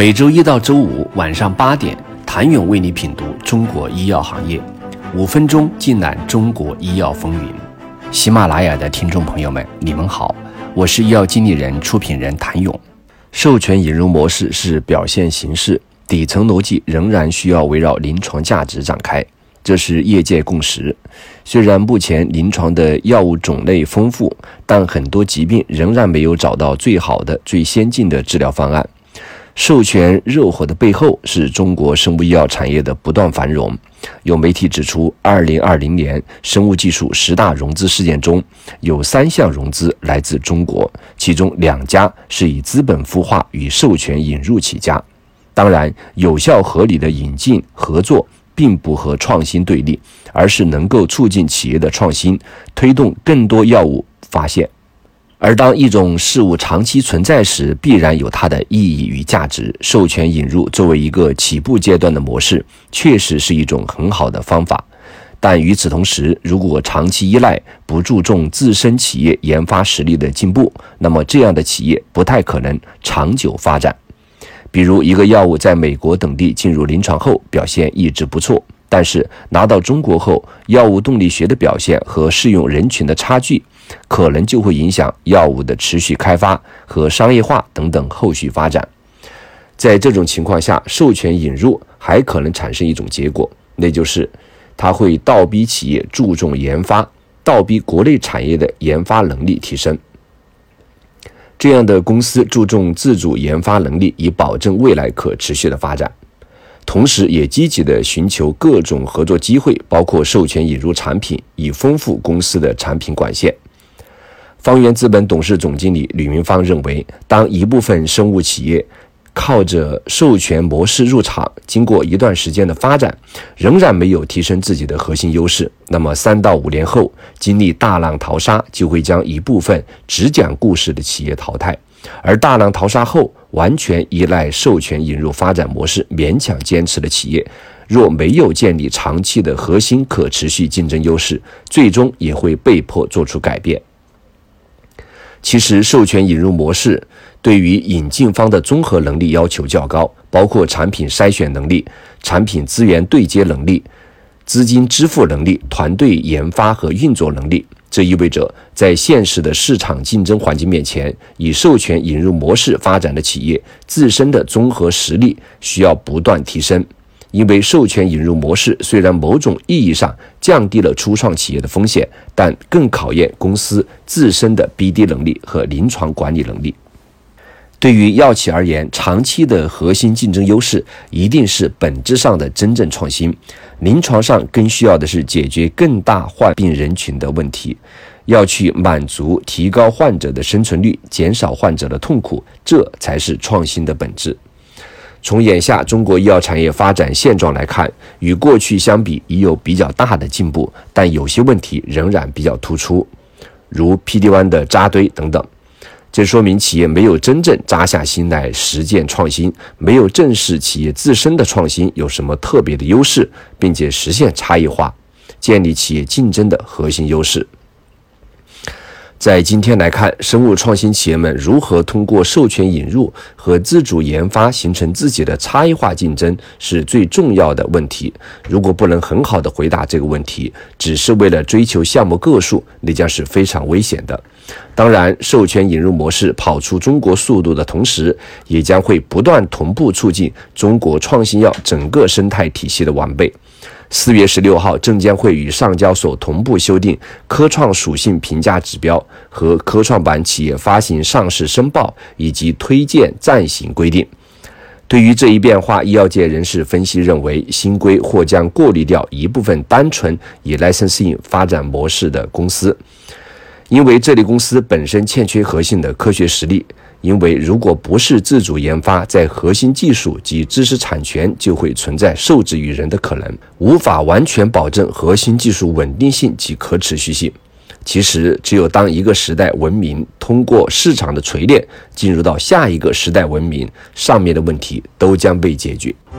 每周一到周五晚上八点，谭勇为你品读中国医药行业，五分钟尽览中国医药风云。喜马拉雅的听众朋友们，你们好，我是医药经理人、出品人谭勇。授权引入模式是表现形式，底层逻辑仍然需要围绕临床价值展开，这是业界共识。虽然目前临床的药物种类丰富，但很多疾病仍然没有找到最好的、最先进的治疗方案。授权热火的背后是中国生物医药产业的不断繁荣。有媒体指出，二零二零年生物技术十大融资事件中有三项融资来自中国，其中两家是以资本孵化与授权引入起家。当然，有效合理的引进合作并不和创新对立，而是能够促进企业的创新，推动更多药物发现。而当一种事物长期存在时，必然有它的意义与价值。授权引入作为一个起步阶段的模式，确实是一种很好的方法。但与此同时，如果长期依赖，不注重自身企业研发实力的进步，那么这样的企业不太可能长久发展。比如，一个药物在美国等地进入临床后，表现一直不错。但是拿到中国后，药物动力学的表现和适用人群的差距，可能就会影响药物的持续开发和商业化等等后续发展。在这种情况下，授权引入还可能产生一种结果，那就是它会倒逼企业注重研发，倒逼国内产业的研发能力提升。这样的公司注重自主研发能力，以保证未来可持续的发展。同时，也积极地寻求各种合作机会，包括授权引入产品，以丰富公司的产品管线。方圆资本董事总经理吕明芳认为，当一部分生物企业靠着授权模式入场，经过一段时间的发展，仍然没有提升自己的核心优势，那么三到五年后，经历大浪淘沙，就会将一部分只讲故事的企业淘汰。而大浪淘沙后，完全依赖授权引入发展模式勉强坚持的企业，若没有建立长期的核心可持续竞争优势，最终也会被迫做出改变。其实，授权引入模式对于引进方的综合能力要求较高，包括产品筛选能力、产品资源对接能力、资金支付能力、团队研发和运作能力。这意味着，在现实的市场竞争环境面前，以授权引入模式发展的企业自身的综合实力需要不断提升。因为授权引入模式虽然某种意义上降低了初创企业的风险，但更考验公司自身的 BD 能力和临床管理能力。对于药企而言，长期的核心竞争优势一定是本质上的真正创新。临床上更需要的是解决更大患病人群的问题，要去满足、提高患者的生存率，减少患者的痛苦，这才是创新的本质。从眼下中国医药产业发展现状来看，与过去相比已有比较大的进步，但有些问题仍然比较突出，如 PD-1 的扎堆等等。这说明企业没有真正扎下心来实践创新，没有正视企业自身的创新有什么特别的优势，并且实现差异化，建立企业竞争的核心优势。在今天来看，生物创新企业们如何通过授权引入和自主研发形成自己的差异化竞争，是最重要的问题。如果不能很好的回答这个问题，只是为了追求项目个数，那将是非常危险的。当然，授权引入模式跑出中国速度的同时，也将会不断同步促进中国创新药整个生态体系的完备。四月十六号，证监会与上交所同步修订科创属性评价指标和科创板企业发行上市申报以及推荐暂行规定。对于这一变化，医药界人士分析认为，新规或将过滤掉一部分单纯以 licensing 发展模式的公司，因为这类公司本身欠缺核心的科学实力。因为如果不是自主研发，在核心技术及知识产权就会存在受制于人的可能，无法完全保证核心技术稳定性及可持续性。其实，只有当一个时代文明通过市场的锤炼进入到下一个时代文明，上面的问题都将被解决。